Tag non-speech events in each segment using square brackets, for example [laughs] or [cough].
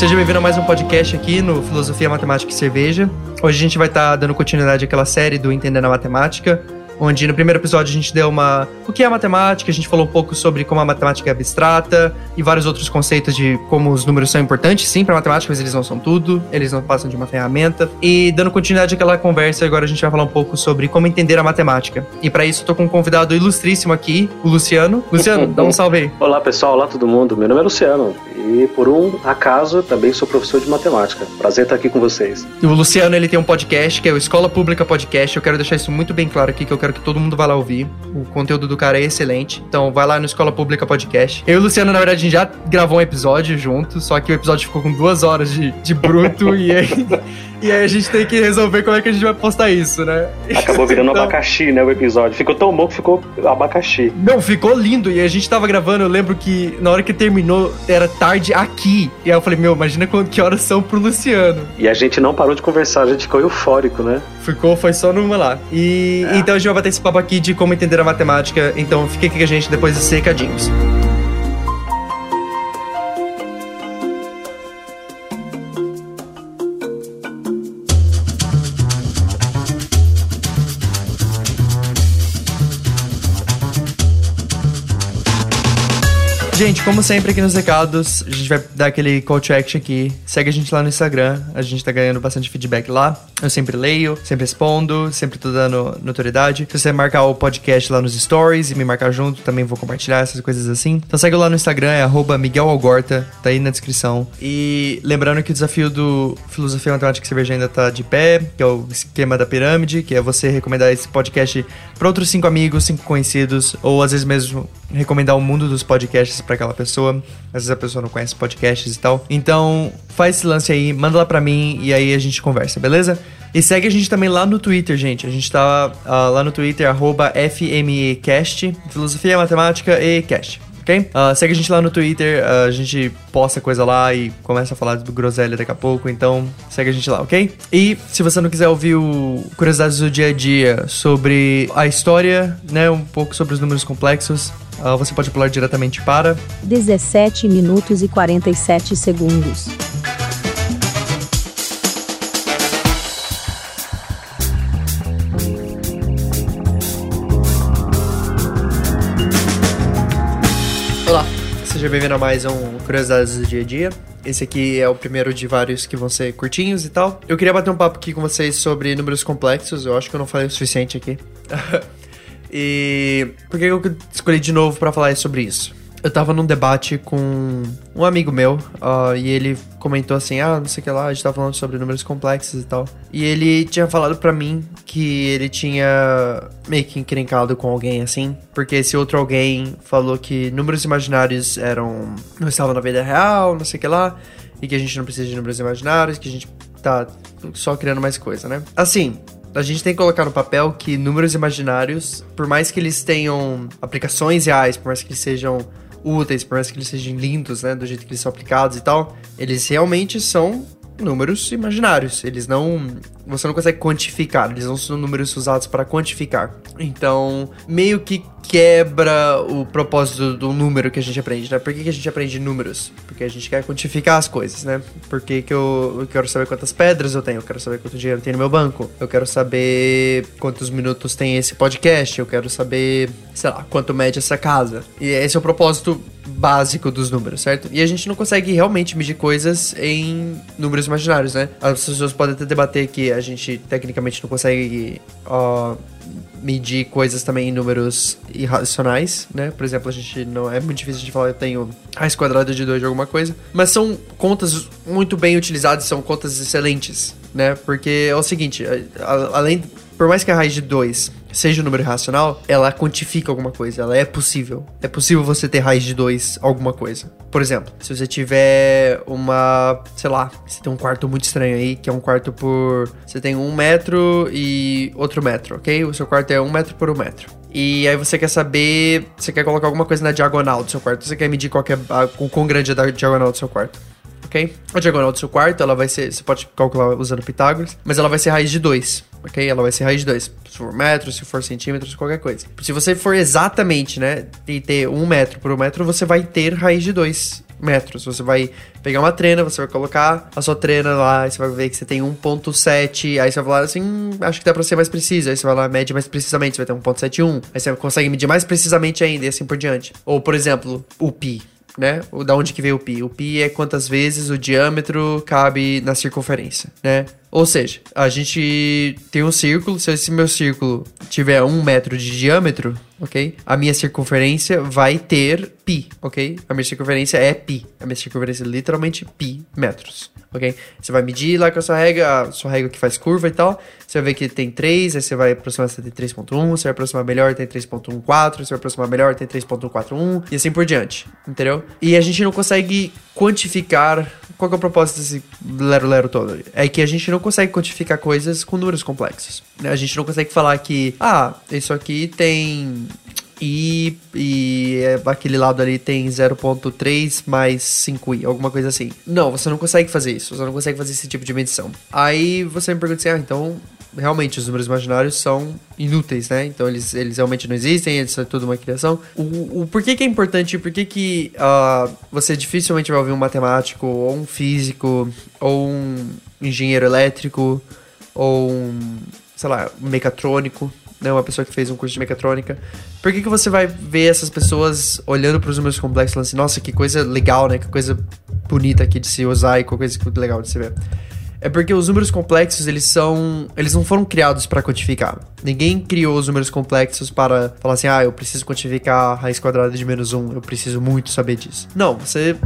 Seja bem-vindo a mais um podcast aqui no Filosofia, Matemática e Cerveja. Hoje a gente vai estar tá dando continuidade àquela série do Entendendo a Matemática, onde no primeiro episódio a gente deu uma. O que é matemática? A gente falou um pouco sobre como a matemática é abstrata e vários outros conceitos de como os números são importantes, sim, para matemática, mas eles não são tudo, eles não passam de uma ferramenta. E dando continuidade àquela conversa, agora a gente vai falar um pouco sobre como entender a matemática. E para isso, eu tô com um convidado ilustríssimo aqui, o Luciano. Luciano, [laughs] dá um salve aí. Olá, pessoal. Olá, todo mundo. Meu nome é Luciano e, por um acaso, também sou professor de matemática. Prazer estar aqui com vocês. E o Luciano, ele tem um podcast que é o Escola Pública Podcast. Eu quero deixar isso muito bem claro aqui, que eu quero que todo mundo vá lá ouvir. O conteúdo do cara é excelente. Então vai lá no Escola Pública Podcast. Eu e o Luciano, na verdade, a gente já gravou um episódio junto, só que o episódio ficou com duas horas de, de bruto [laughs] e aí. E aí a gente tem que resolver como é que a gente vai postar isso, né? Acabou virando [laughs] então... abacaxi, né, o episódio. Ficou tão bom que ficou abacaxi. Não, ficou lindo. E a gente tava gravando, eu lembro que na hora que terminou, era tarde aqui. E aí eu falei, meu, imagina que horas são pro Luciano. E a gente não parou de conversar, a gente ficou eufórico, né? Ficou, foi só numa lá. E é. então a gente vai bater esse papo aqui de como entender a matemática. Então fique aqui com a gente depois desses recadinhos. Gente, como sempre aqui nos recados, a gente vai dar aquele call to action aqui. Segue a gente lá no Instagram, a gente tá ganhando bastante feedback lá. Eu sempre leio, sempre respondo, sempre tô dando notoriedade. Se você marcar o podcast lá nos stories e me marcar junto, também vou compartilhar essas coisas assim. Então segue lá no Instagram, é arroba Miguel Algorta, tá aí na descrição. E lembrando que o desafio do Filosofia Matemática e Cerveja ainda tá de pé, que é o esquema da pirâmide, que é você recomendar esse podcast para outros cinco amigos, cinco conhecidos, ou às vezes mesmo recomendar o mundo dos podcasts para aquela pessoa. Às vezes a pessoa não conhece podcasts e tal. Então, faz esse lance aí, manda lá pra mim e aí a gente conversa, beleza? E segue a gente também lá no Twitter, gente. A gente tá uh, lá no Twitter, arroba FMEcast, Filosofia, Matemática e Cast. Uh, segue a gente lá no Twitter, uh, a gente posta coisa lá e começa a falar do groselha daqui a pouco, então segue a gente lá, ok? E se você não quiser ouvir o curiosidades do dia a dia sobre a história, né, um pouco sobre os números complexos, Uh, você pode pular diretamente para 17 minutos e 47 segundos. Seja bem-vindo a mais um Curiosidades do Dia a Dia. Esse aqui é o primeiro de vários que vão ser curtinhos e tal. Eu queria bater um papo aqui com vocês sobre números complexos, eu acho que eu não falei o suficiente aqui. [laughs] E por que eu escolhi de novo para falar sobre isso? Eu tava num debate com um amigo meu, uh, e ele comentou assim: Ah, não sei o que lá, a gente tava falando sobre números complexos e tal. E ele tinha falado para mim que ele tinha meio que encrencado com alguém assim, porque esse outro alguém falou que números imaginários eram. não estavam na vida real, não sei o que lá, e que a gente não precisa de números imaginários, que a gente tá só criando mais coisa, né? Assim, a gente tem que colocar no papel que números imaginários, por mais que eles tenham aplicações reais, por mais que eles sejam úteis, por mais que eles sejam lindos, né, do jeito que eles são aplicados e tal, eles realmente são números imaginários. Eles não. Você não consegue quantificar, eles não são números usados para quantificar. Então, meio que quebra o propósito do número que a gente aprende, né? Por que, que a gente aprende números? Porque a gente quer quantificar as coisas, né? Por que, que eu, eu quero saber quantas pedras eu tenho? Eu quero saber quanto dinheiro tem no meu banco? Eu quero saber quantos minutos tem esse podcast? Eu quero saber, sei lá, quanto mede essa casa? E esse é o propósito básico dos números, certo? E a gente não consegue realmente medir coisas em números imaginários, né? As pessoas podem até debater que a gente tecnicamente não consegue medir coisas também em números irracionais, né? Por exemplo, a gente não é muito difícil de falar eu tenho raiz quadrada de 2 de alguma coisa, mas são contas muito bem utilizadas, são contas excelentes, né? Porque é o seguinte, além por mais que a raiz de 2 seja um número racional, ela quantifica alguma coisa, ela é possível. É possível você ter raiz de 2 alguma coisa. Por exemplo, se você tiver uma, sei lá, você tem um quarto muito estranho aí, que é um quarto por. Você tem um metro e outro metro, ok? O seu quarto é um metro por um metro. E aí você quer saber. Você quer colocar alguma coisa na diagonal do seu quarto. Você quer medir qual é a, o quão grande é a diagonal do seu quarto. Ok? A diagonal do seu quarto, ela vai ser. Você pode calcular usando Pitágoras, mas ela vai ser raiz de 2 ok? Ela vai ser raiz de 2. Se for metro, se for centímetros, qualquer coisa. Se você for exatamente, né, e ter um metro por um metro, você vai ter raiz de 2 metros. Você vai pegar uma trena, você vai colocar a sua trena lá, você vai ver que você tem 1.7, aí você vai falar assim, hum, acho que dá pra ser mais preciso. Aí você vai lá, mede mais precisamente, você vai ter 1.71. Aí você consegue medir mais precisamente ainda e assim por diante. Ou, por exemplo, o pi né? O, da onde que veio o pi? O pi é quantas vezes o diâmetro cabe na circunferência, né? Ou seja, a gente tem um círculo, se esse meu círculo tiver um metro de diâmetro, ok? A minha circunferência vai ter pi, ok? A minha circunferência é pi. A minha circunferência é literalmente pi metros, ok? Você vai medir lá com a sua régua, a sua régua que faz curva e tal. Você vai ver que tem 3, aí você vai aproximar, você tem 3.1, você vai aproximar melhor, tem 3.14, você vai aproximar melhor, tem 3.41 e assim por diante, entendeu? E a gente não consegue quantificar qual é o propósito desse lero-lero todo? É que a gente não consegue quantificar coisas com números complexos. Né? A gente não consegue falar que, ah, isso aqui tem i e aquele lado ali tem 0.3 mais 5i, alguma coisa assim. Não, você não consegue fazer isso, você não consegue fazer esse tipo de medição. Aí você me pergunta assim, ah, então realmente os números imaginários são inúteis, né? Então eles, eles realmente não existem, eles são tudo uma criação. O, o porquê que é importante, por que que uh, você dificilmente vai ouvir um matemático, ou um físico, ou um engenheiro elétrico, ou um, sei lá, um mecatrônico, né, uma pessoa que fez um curso de mecatrônica. Por que, que você vai ver essas pessoas olhando para os números complexos e falando assim, nossa, que coisa legal, né? Que coisa bonita aqui de se usar e que coisa legal de se ver. É porque os números complexos, eles são. Eles não foram criados para quantificar. Ninguém criou os números complexos para falar assim, ah, eu preciso quantificar a raiz quadrada de menos um, eu preciso muito saber disso. Não, você.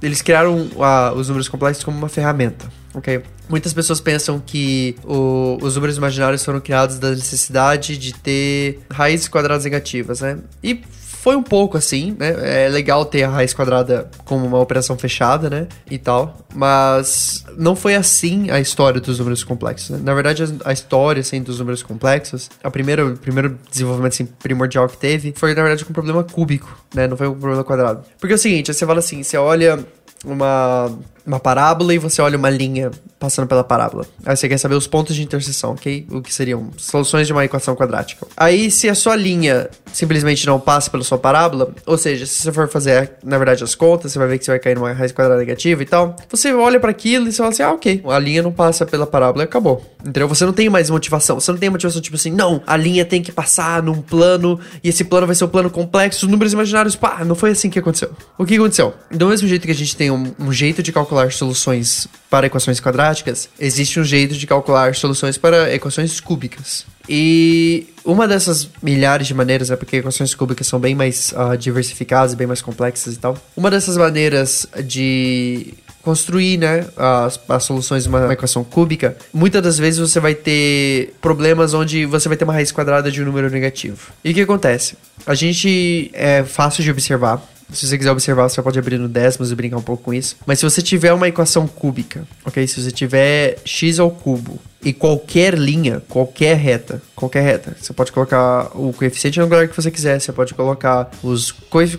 Eles criaram os números complexos como uma ferramenta, ok? Muitas pessoas pensam que o, os números imaginários foram criados da necessidade de ter raízes quadradas negativas, né? E foi um pouco assim, né? É legal ter a raiz quadrada como uma operação fechada, né? E tal. Mas não foi assim a história dos números complexos. Né? Na verdade, a história assim, dos números complexos, a primeira, o primeiro desenvolvimento assim, primordial que teve foi, na verdade, com um problema cúbico, né? Não foi um problema quadrado. Porque é o seguinte, você fala assim, você olha uma, uma parábola e você olha uma linha passando pela parábola. Aí você quer saber os pontos de interseção, ok? O que seriam soluções de uma equação quadrática. Aí, se a sua linha simplesmente não passa pela sua parábola, ou seja, se você for fazer, na verdade, as contas, você vai ver que você vai cair numa raiz quadrada negativa e tal. Você olha para aquilo e você fala assim: ah, ok, a linha não passa pela parábola e acabou. Entendeu? Você não tem mais motivação. Você não tem motivação tipo assim, não, a linha tem que passar num plano e esse plano vai ser um plano complexo, os números imaginários, pá, não foi assim que aconteceu. O que aconteceu? Do mesmo jeito que a gente tem um, um jeito de calcular soluções para equações quadráticas, existe um jeito de calcular soluções para equações cúbicas. E uma dessas milhares de maneiras, é porque equações cúbicas são bem mais uh, diversificadas, bem mais complexas e tal. Uma dessas maneiras de construir né, as, as soluções de uma equação cúbica, muitas das vezes você vai ter problemas onde você vai ter uma raiz quadrada de um número negativo. E o que acontece? A gente é fácil de observar se você quiser observar, você pode abrir no décimos e brincar um pouco com isso. Mas se você tiver uma equação cúbica, ok? Se você tiver x ao cubo e qualquer linha, qualquer reta, qualquer reta, você pode colocar o coeficiente lugar que você quiser, você pode colocar os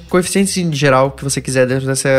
coeficientes em geral que você quiser dentro dessa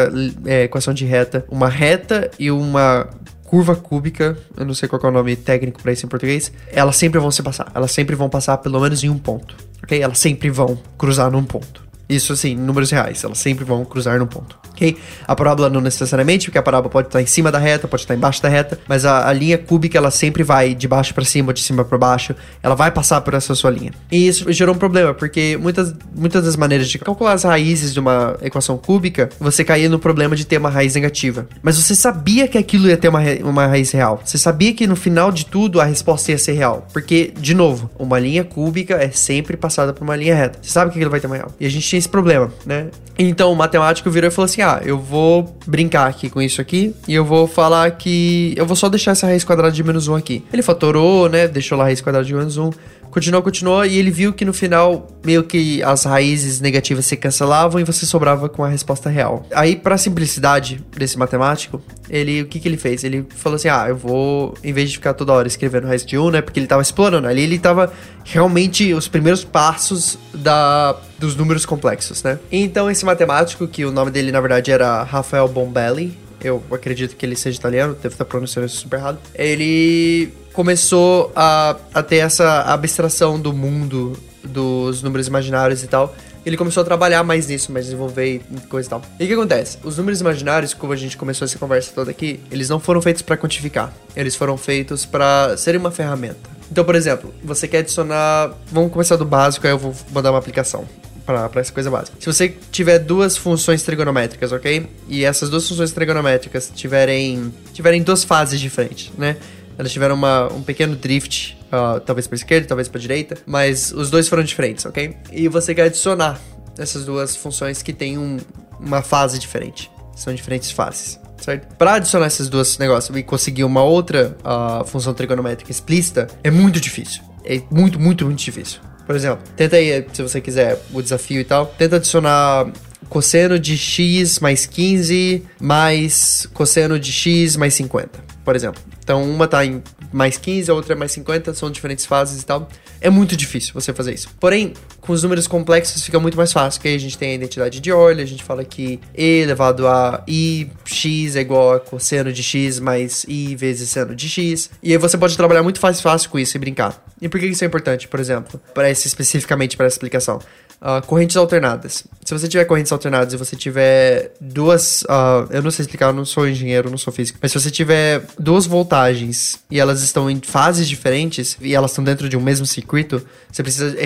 é, equação de reta, uma reta e uma curva cúbica, eu não sei qual é o nome técnico para isso em português, elas sempre vão se passar. Elas sempre vão passar pelo menos em um ponto, ok? Elas sempre vão cruzar num ponto. Isso assim, números reais, elas sempre vão cruzar no ponto. Ok? A parábola não necessariamente, porque a parábola pode estar em cima da reta, pode estar embaixo da reta, mas a, a linha cúbica ela sempre vai de baixo para cima de cima para baixo, ela vai passar por essa sua linha. E isso gerou um problema, porque muitas, muitas das maneiras de calcular as raízes de uma equação cúbica, você caía no problema de ter uma raiz negativa. Mas você sabia que aquilo ia ter uma, uma raiz real. Você sabia que no final de tudo a resposta ia ser real. Porque, de novo, uma linha cúbica é sempre passada por uma linha reta. Você sabe que aquilo vai ter uma real. E a gente tinha esse problema, né? Então o matemático virou e falou assim: eu vou brincar aqui com isso aqui e eu vou falar que eu vou só deixar essa raiz quadrada de menos 1 aqui. Ele fatorou, né? Deixou lá a raiz quadrada de menos 1. Continuou, continuou, e ele viu que no final, meio que as raízes negativas se cancelavam e você sobrava com a resposta real. Aí, para simplicidade desse matemático, ele, o que que ele fez? Ele falou assim, ah, eu vou, em vez de ficar toda hora escrevendo raiz de 1, né, porque ele tava explorando, ali ele tava realmente os primeiros passos da, dos números complexos, né. Então, esse matemático, que o nome dele, na verdade, era Rafael Bombelli, eu acredito que ele seja italiano, devo estar pronunciando isso super errado, ele começou a, a ter essa abstração do mundo dos números imaginários e tal, ele começou a trabalhar mais nisso, mais desenvolver e coisa e tal. E o que acontece? Os números imaginários, como a gente começou essa conversa toda aqui, eles não foram feitos para quantificar. Eles foram feitos para serem uma ferramenta. Então, por exemplo, você quer adicionar. Vamos começar do básico, aí eu vou mandar uma aplicação para essa coisa básica. Se você tiver duas funções trigonométricas, ok? E essas duas funções trigonométricas tiverem, tiverem duas fases diferentes, né? Elas tiveram uma, um pequeno drift, uh, talvez para esquerda, talvez para direita, mas os dois foram diferentes, ok? E você quer adicionar essas duas funções que têm um, uma fase diferente. São diferentes fases certo? Para adicionar esses dois negócios e conseguir uma outra uh, função trigonométrica explícita é muito difícil. É muito, muito, muito difícil. Por exemplo, tenta aí, se você quiser, o desafio e tal, tenta adicionar cosseno de x mais 15 mais cosseno de x mais 50, por exemplo. Então, uma tá em mais 15, a outra é mais 50, são diferentes fases e tal. É muito difícil você fazer isso. Porém, com os números complexos fica muito mais fácil, porque aí a gente tem a identidade de Euler, a gente fala que e elevado a i x é igual a cosseno de x mais i vezes seno de x. E aí você pode trabalhar muito fácil, fácil com isso e brincar. E por que isso é importante, por exemplo, para esse especificamente para essa explicação? Uh, correntes alternadas. Se você tiver correntes alternadas e você tiver duas. Uh, eu não sei explicar, eu não sou engenheiro, não sou físico. Mas se você tiver duas voltagens e elas estão em fases diferentes e elas estão dentro de um mesmo circuito, você precisa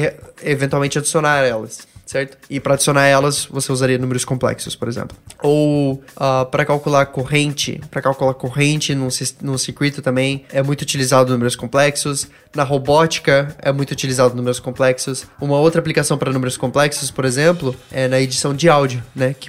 eventualmente adicionar elas certo? E para adicionar elas, você usaria números complexos, por exemplo. Ou uh, ah, para calcular corrente, para calcular corrente num, num circuito também é muito utilizado números complexos. Na robótica é muito utilizado números complexos. Uma outra aplicação para números complexos, por exemplo, é na edição de áudio, né? Que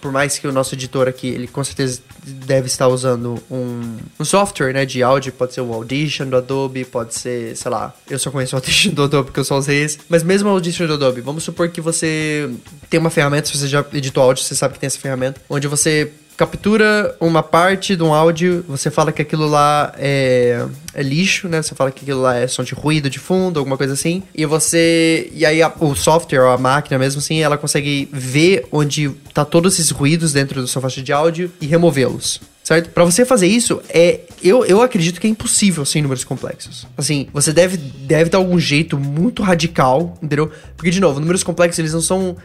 por mais que o nosso editor aqui, ele com certeza deve estar usando um, um software, né, de áudio, pode ser o Audition do Adobe, pode ser, sei lá, eu só conheço o Audition do Adobe porque eu só usei esse, mas mesmo o Audition do Adobe, vamos supor que você tem uma ferramenta, se você já editou áudio, você sabe que tem essa ferramenta, onde você captura uma parte de um áudio, você fala que aquilo lá é, é, lixo, né? Você fala que aquilo lá é som de ruído de fundo, alguma coisa assim. E você. E aí a, o software, ou a máquina mesmo assim, ela consegue ver onde tá todos esses ruídos dentro da sua faixa de áudio e removê-los certo? Para você fazer isso, é eu, eu acredito que é impossível sem números complexos. Assim, você deve deve ter algum jeito muito radical, entendeu? Porque de novo, números complexos eles não são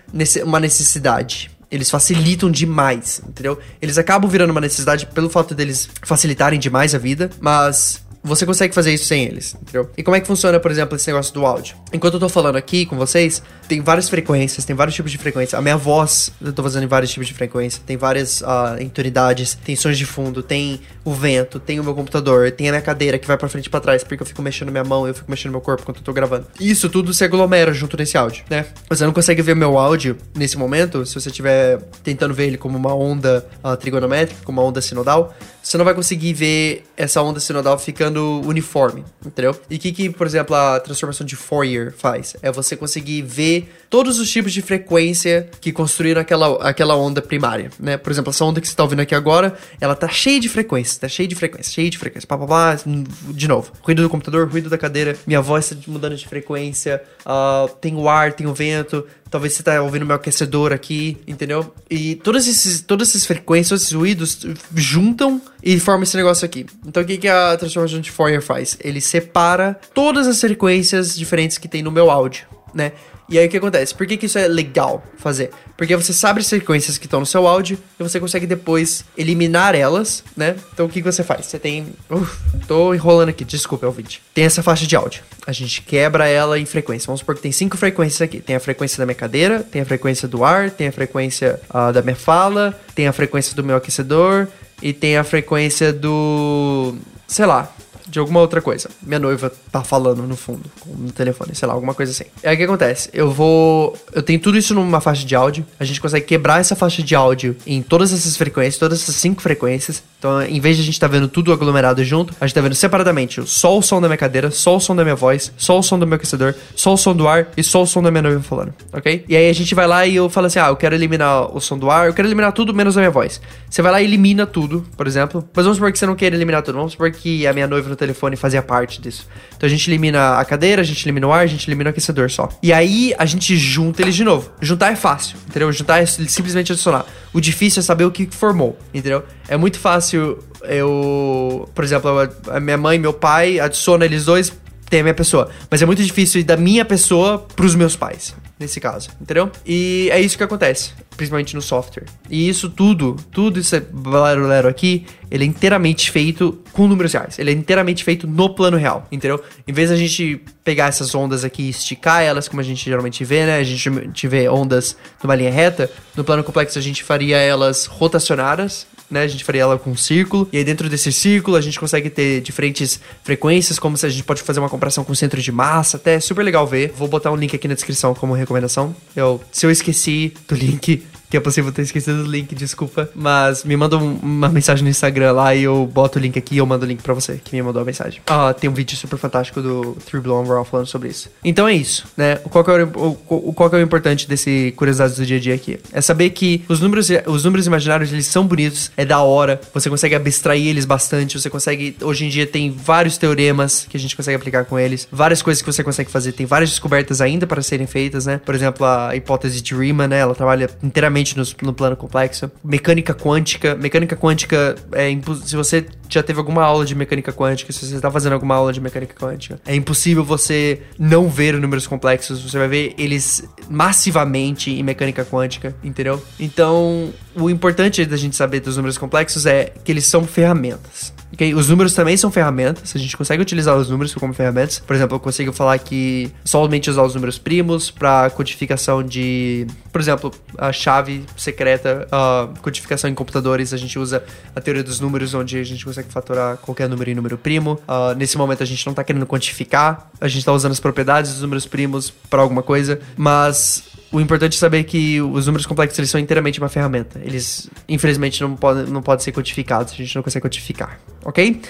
uma necessidade eles facilitam demais, entendeu? Eles acabam virando uma necessidade pelo fato deles facilitarem demais a vida, mas você consegue fazer isso sem eles, entendeu? E como é que funciona, por exemplo, esse negócio do áudio? Enquanto eu tô falando aqui com vocês, tem várias frequências, tem vários tipos de frequência. A minha voz, eu tô fazendo em vários tipos de frequência, tem várias uh, tonalidades, tem sons de fundo, tem o vento, tem o meu computador, tem a minha cadeira que vai para frente e pra trás, porque eu fico mexendo minha mão, eu fico mexendo meu corpo enquanto eu tô gravando. Isso tudo se aglomera junto nesse áudio, né? Você não consegue ver meu áudio nesse momento, se você estiver tentando ver ele como uma onda uh, trigonométrica, como uma onda sinodal, você não vai conseguir ver essa onda sinodal ficando uniforme, entendeu? E o que, que, por exemplo, a transformação de Fourier faz? É você conseguir ver todos os tipos de frequência que construíram aquela, aquela onda primária, né? Por exemplo, essa onda que você está ouvindo aqui agora, ela tá cheia de frequências, tá cheia de frequência, cheia de frequência, pá, pá, pá, de novo. Ruído do computador, ruído da cadeira, minha voz está mudando de frequência, uh, tem o ar, tem o vento, Talvez você tá ouvindo meu aquecedor aqui, entendeu? E todas, esses, todas essas frequências, esses ruídos juntam e formam esse negócio aqui. Então o que, que a transformação de Fourier faz? Ele separa todas as frequências diferentes que tem no meu áudio, né? E aí o que acontece? Por que, que isso é legal fazer? Porque você sabe as frequências que estão no seu áudio e você consegue depois eliminar elas, né? Então o que, que você faz? Você tem. Uf, tô enrolando aqui, desculpa, ouvinte. Tem essa faixa de áudio. A gente quebra ela em frequência. Vamos supor que tem cinco frequências aqui. Tem a frequência da minha cadeira, tem a frequência do ar, tem a frequência uh, da minha fala, tem a frequência do meu aquecedor e tem a frequência do. sei lá, de alguma outra coisa. Minha noiva tá falando no fundo, no telefone, sei lá, alguma coisa assim. Aí o que acontece? Eu vou. Eu tenho tudo isso numa faixa de áudio. A gente consegue quebrar essa faixa de áudio em todas essas frequências, todas essas cinco frequências. Então, em vez de a gente tá vendo tudo aglomerado junto, a gente tá vendo separadamente só o som da minha cadeira, só o som da minha voz, só o som do meu aquecedor, só o som do ar e só o som da minha noiva falando, ok? E aí a gente vai lá e eu falo assim: ah, eu quero eliminar o som do ar, eu quero eliminar tudo menos a minha voz. Você vai lá e elimina tudo, por exemplo. Mas vamos supor que você não queira eliminar tudo. Vamos supor que a minha noiva no telefone fazia parte disso. Então a gente elimina a cadeira, a gente elimina o ar, a gente elimina o aquecedor só. E aí a gente junta eles de novo. Juntar é fácil, entendeu? Juntar é simplesmente adicionar. O difícil é saber o que formou, entendeu? É muito fácil eu, por exemplo, a minha mãe e meu pai, adiciona eles dois, tem a minha pessoa. Mas é muito difícil ir da minha pessoa pros meus pais, nesse caso, entendeu? E é isso que acontece, principalmente no software. E isso tudo, tudo isso lero lero aqui, ele é inteiramente feito com números reais. Ele é inteiramente feito no plano real, entendeu? Em vez da gente pegar essas ondas aqui e esticar elas, como a gente geralmente vê, né? A gente vê ondas numa linha reta. No plano complexo a gente faria elas rotacionadas, né? A gente faria ela com um círculo. E aí dentro desse círculo a gente consegue ter diferentes frequências, como se a gente pode fazer uma comparação com centro de massa, até é super legal ver. Vou botar um link aqui na descrição como recomendação. Eu, se eu esqueci do link, que é possível ter esquecido o link, desculpa. Mas me manda um, uma mensagem no Instagram lá e eu boto o link aqui e eu mando o link pra você, que me mandou a mensagem. Ah, tem um vídeo super fantástico do Three Blue Overall falando sobre isso. Então é isso, né? Qual que é o, o, qual que é o importante desse Curiosidades do Dia a Dia aqui? É saber que os números, os números imaginários, eles são bonitos, é da hora, você consegue abstrair eles bastante, você consegue... Hoje em dia tem vários teoremas que a gente consegue aplicar com eles, várias coisas que você consegue fazer, tem várias descobertas ainda para serem feitas, né? Por exemplo, a hipótese de Riemann, né? Ela trabalha inteiramente no, no plano complexo. Mecânica quântica. Mecânica quântica é Se você já teve alguma aula de mecânica quântica, se você está fazendo alguma aula de mecânica quântica, é impossível você não ver números complexos. Você vai ver eles massivamente em mecânica quântica, entendeu? Então, o importante da gente saber dos números complexos é que eles são ferramentas. Okay? Os números também são ferramentas, a gente consegue utilizar os números como ferramentas. Por exemplo, eu consigo falar que somente usar os números primos para codificação de, por exemplo, a chave secreta, a codificação em computadores, a gente usa a teoria dos números, onde a gente consegue fatorar qualquer número em número primo. Uh, nesse momento a gente não está querendo quantificar, a gente está usando as propriedades dos números primos para alguma coisa, mas o importante é saber que os números complexos eles são inteiramente uma ferramenta. Eles, infelizmente, não podem, não podem ser codificados. A gente não consegue codificar, ok?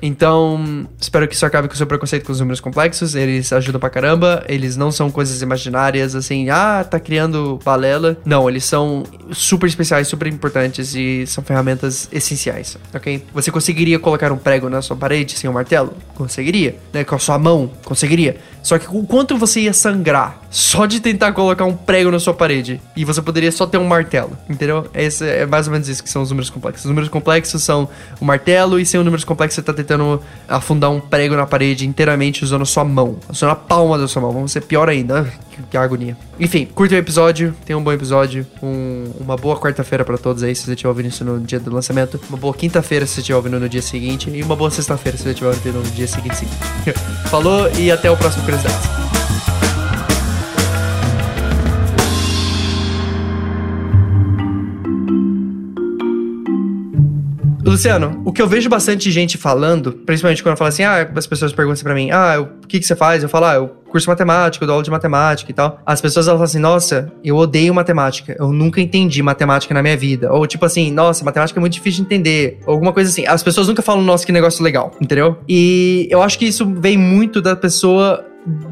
Então, espero que isso acabe com o seu preconceito com os números complexos. Eles ajudam pra caramba. Eles não são coisas imaginárias, assim, ah, tá criando balela. Não, eles são super especiais, super importantes e são ferramentas essenciais, ok? Você conseguiria colocar um prego na sua parede sem um martelo? Conseguiria. Né? Com a sua mão? Conseguiria. Só que o quanto você ia sangrar só de tentar colocar um prego na sua parede e você poderia só ter um martelo, entendeu? Esse é mais ou menos isso que são os números complexos. Os números complexos são o martelo e sem os números complexos você tá tentando afundar um prego na parede inteiramente usando a sua mão, usando a palma da sua mão. Vamos ser pior ainda. Que, que agonia. Enfim, curta o episódio, tenha um bom episódio, um, uma boa quarta-feira para todos aí, se você estiver ouvindo isso no dia do lançamento, uma boa quinta-feira se você estiver ouvindo no dia seguinte e uma boa sexta-feira se você estiver ouvindo no dia seguinte. [laughs] Falou e até o próximo Curiosidades. Luciano, o que eu vejo bastante gente falando, principalmente quando fala assim, ah, as pessoas perguntam pra mim, ah, o que, que você faz? Eu falo, ah, eu curso matemática, dou aula de matemática e tal. As pessoas elas falam assim, nossa, eu odeio matemática, eu nunca entendi matemática na minha vida. Ou tipo assim, nossa, matemática é muito difícil de entender. Ou alguma coisa assim. As pessoas nunca falam, nossa, que negócio legal, entendeu? E eu acho que isso vem muito da pessoa,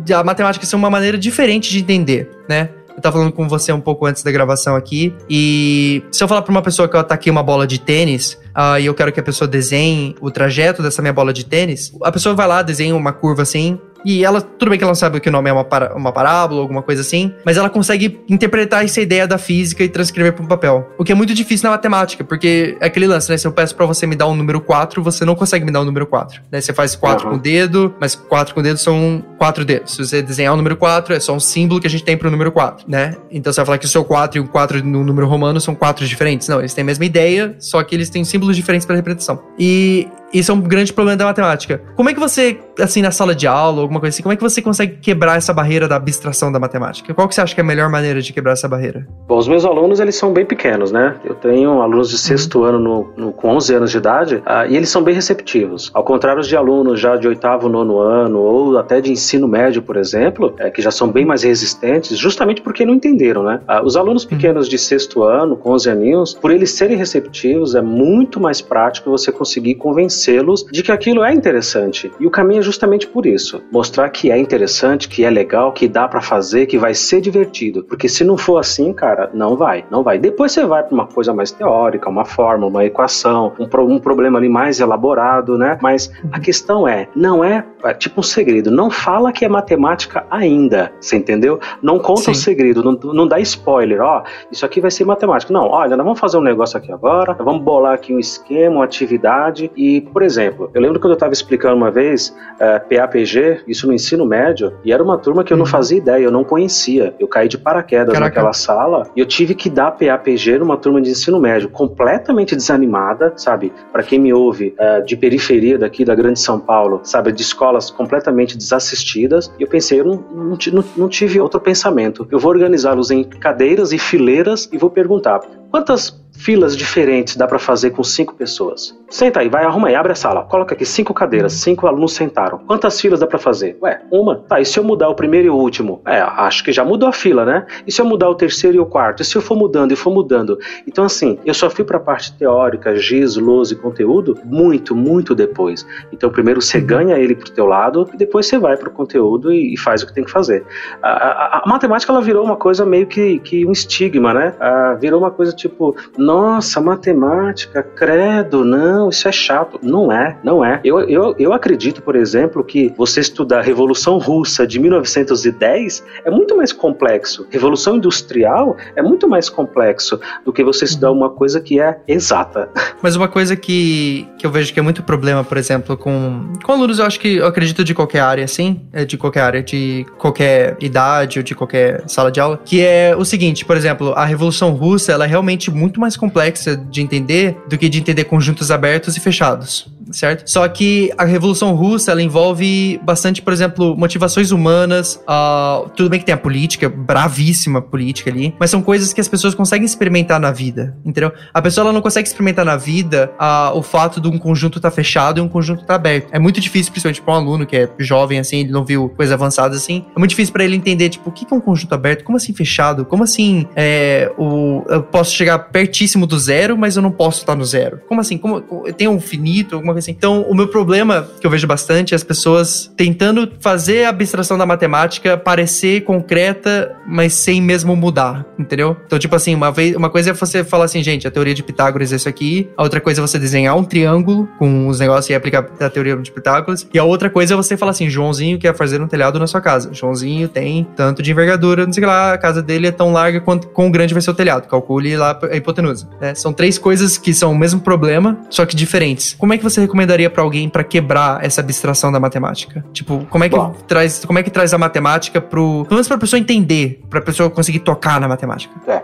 da matemática ser uma maneira diferente de entender, né? Eu tava falando com você um pouco antes da gravação aqui. E se eu falar pra uma pessoa que eu ataquei uma bola de tênis, uh, e eu quero que a pessoa desenhe o trajeto dessa minha bola de tênis, a pessoa vai lá, desenha uma curva assim, e ela, tudo bem que ela não sabe que o nome é uma, para, uma parábola, alguma coisa assim, mas ela consegue interpretar essa ideia da física e transcrever para um papel. O que é muito difícil na matemática, porque é aquele lance, né? Se eu peço para você me dar um número 4, você não consegue me dar um número 4. Né? Você faz 4 uhum. com o dedo, mas 4 com o dedo são 4 dedos. Se você desenhar o número 4, é só um símbolo que a gente tem pro número 4, né? Então você vai falar que o seu 4 e o 4 no número romano são 4 diferentes. Não, eles têm a mesma ideia, só que eles têm símbolos diferentes para interpretação. E isso é um grande problema da matemática. Como é que você, assim, na sala de aula, alguma coisa assim, como é que você consegue quebrar essa barreira da abstração da matemática? Qual que você acha que é a melhor maneira de quebrar essa barreira? Bom, os meus alunos, eles são bem pequenos, né? Eu tenho alunos de sexto uhum. ano no, no, com 11 anos de idade uh, e eles são bem receptivos. Ao contrário de alunos já de oitavo, nono ano ou até de ensino médio, por exemplo, é, que já são bem mais resistentes, justamente porque não entenderam, né? Uh, os alunos uhum. pequenos uhum. de sexto ano, com 11 aninhos, por eles serem receptivos, é muito mais prático você conseguir convencer convencê-los de que aquilo é interessante. E o caminho é justamente por isso: mostrar que é interessante, que é legal, que dá para fazer, que vai ser divertido. Porque se não for assim, cara, não vai, não vai. Depois você vai para uma coisa mais teórica, uma fórmula, uma equação, um, pro, um problema ali mais elaborado, né? Mas a questão é, não é, é tipo um segredo. Não fala que é matemática ainda, você entendeu? Não conta o segredo, não, não dá spoiler. Ó, isso aqui vai ser matemática. Não, olha, nós vamos fazer um negócio aqui agora, vamos bolar aqui um esquema, uma atividade e por exemplo, eu lembro quando eu estava explicando uma vez uh, PAPG, isso no ensino médio, e era uma turma que eu não uhum. fazia ideia, eu não conhecia. Eu caí de paraquedas Caraca. naquela sala e eu tive que dar PAPG numa turma de ensino médio, completamente desanimada, sabe? Para quem me ouve uh, de periferia daqui da Grande São Paulo, sabe? De escolas completamente desassistidas. E eu pensei, eu não, não, não, não tive outro pensamento. Eu vou organizá-los em cadeiras e fileiras e vou perguntar quantas filas diferentes dá para fazer com cinco pessoas. Senta aí, vai, arruma aí, abre a sala. Coloca aqui cinco cadeiras, cinco alunos sentaram. Quantas filas dá para fazer? Ué, uma. Tá, e se eu mudar o primeiro e o último? É, acho que já mudou a fila, né? E se eu mudar o terceiro e o quarto? E se eu for mudando e for mudando? Então, assim, eu só fui para a parte teórica, giz, luz e conteúdo muito, muito depois. Então, primeiro você ganha ele pro teu lado e depois você vai pro conteúdo e, e faz o que tem que fazer. A, a, a, matemática, ela virou uma coisa meio que, que um estigma, né? A, virou uma coisa tipo, nossa, matemática, credo, não, isso é chato. Não é, não é. Eu, eu, eu acredito, por exemplo, que você estudar Revolução Russa de 1910 é muito mais complexo. Revolução Industrial é muito mais complexo do que você estudar uma coisa que é exata. [laughs] Mas uma coisa que, que eu vejo que é muito problema, por exemplo, com, com alunos, eu acho que eu acredito de qualquer área, assim, é de qualquer área, de qualquer idade ou de qualquer sala de aula, que é o seguinte, por exemplo, a Revolução Russa, ela é realmente muito mais complexa de entender do que de entender conjuntos abertos e fechados certo? Só que a Revolução Russa, ela envolve bastante, por exemplo, motivações humanas, uh, tudo bem que tem a política, bravíssima política ali, mas são coisas que as pessoas conseguem experimentar na vida, entendeu? A pessoa, ela não consegue experimentar na vida uh, o fato de um conjunto estar tá fechado e um conjunto estar tá aberto. É muito difícil, principalmente para um aluno que é jovem, assim, ele não viu coisas avançadas assim, é muito difícil para ele entender, tipo, o que é um conjunto aberto? Como assim fechado? Como assim é, o, eu posso chegar pertíssimo do zero, mas eu não posso estar no zero? Como assim? Como, tem um finito, alguma assim? Então, o meu problema, que eu vejo bastante, é as pessoas tentando fazer a abstração da matemática parecer concreta, mas sem mesmo mudar, entendeu? Então, tipo assim, uma, vez, uma coisa é você falar assim, gente, a teoria de Pitágoras é isso aqui, a outra coisa é você desenhar um triângulo com os negócios e aplicar a teoria de Pitágoras, e a outra coisa é você falar assim, Joãozinho quer fazer um telhado na sua casa. Joãozinho tem tanto de envergadura, não sei lá, a casa dele é tão larga quanto quão grande vai ser o telhado. Calcule lá a hipotenusa. Né? São três coisas que são o mesmo problema, só que diferentes. Como é que você recomendaria para alguém para quebrar essa abstração da matemática? Tipo, como é que Bom. traz, como é que traz a matemática pro, pelo menos para pessoa entender, para pessoa conseguir tocar na matemática? É,